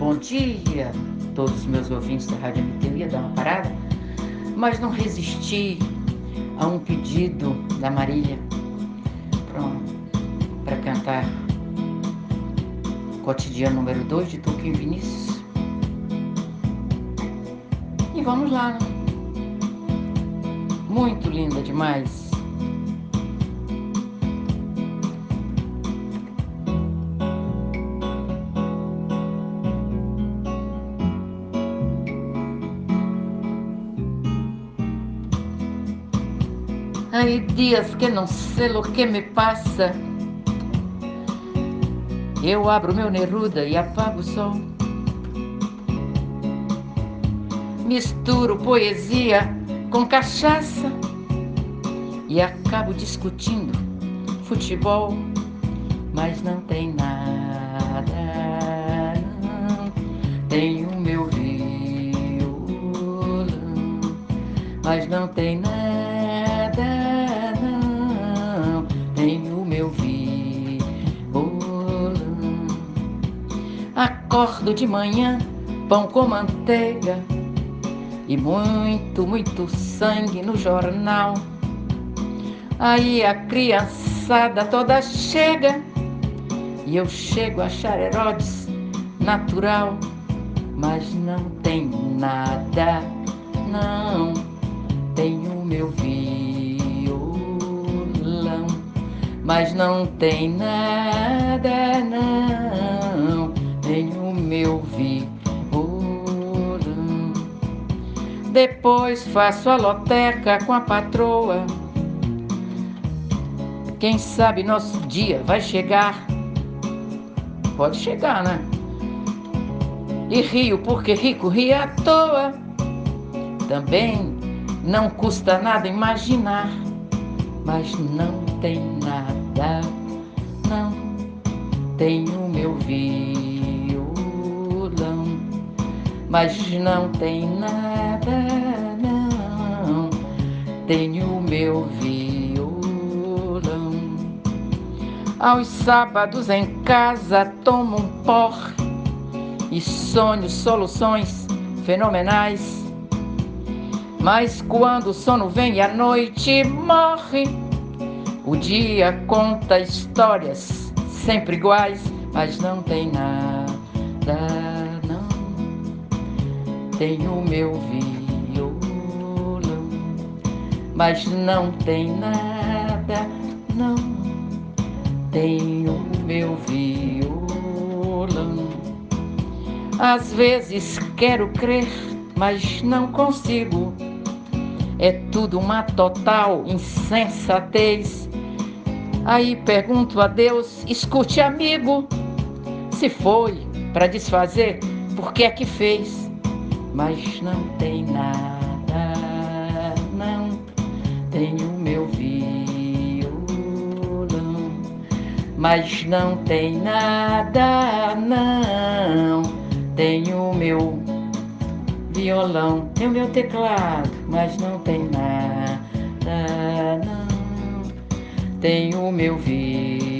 bom dia, todos os meus ouvintes da Rádio MT. Eu ia dar uma parada, mas não resisti a um pedido da Marília para cantar Cotidiano número 2 de Tolkien Vinícius. E vamos lá, né? Muito linda demais. Hay dias que não sei o que me passa. Eu abro meu Neruda e apago o sol. Misturo poesia com cachaça e acabo discutindo futebol, mas não tem nada. Não. Tenho meu violão, mas não tem nada. Acordo de manhã, pão com manteiga e muito, muito sangue no jornal. Aí a criançada toda chega e eu chego a achar Herodes natural, mas não tem nada, não tenho meu violão, mas não tem nada, não Depois faço a loteca com a patroa. Quem sabe nosso dia vai chegar. Pode chegar, né? E rio porque rico ri à toa. Também não custa nada imaginar, mas não tem nada, não tenho meu violão mas não tem nada, não. Tenho meu violão. Aos sábados em casa tomo um porre e sonho soluções fenomenais. Mas quando o sono vem e a noite morre, o dia conta histórias sempre iguais, mas não tem nada tenho meu violão, mas não tem nada, não tenho meu violão. Às vezes quero crer, mas não consigo. É tudo uma total insensatez. Aí pergunto a Deus, escute amigo, se foi para desfazer, por que é que fez? Mas não tem nada, não. Tenho meu violão, mas não tem nada, não. Tenho meu violão, tenho meu teclado, mas não tem nada, não. Tenho meu violão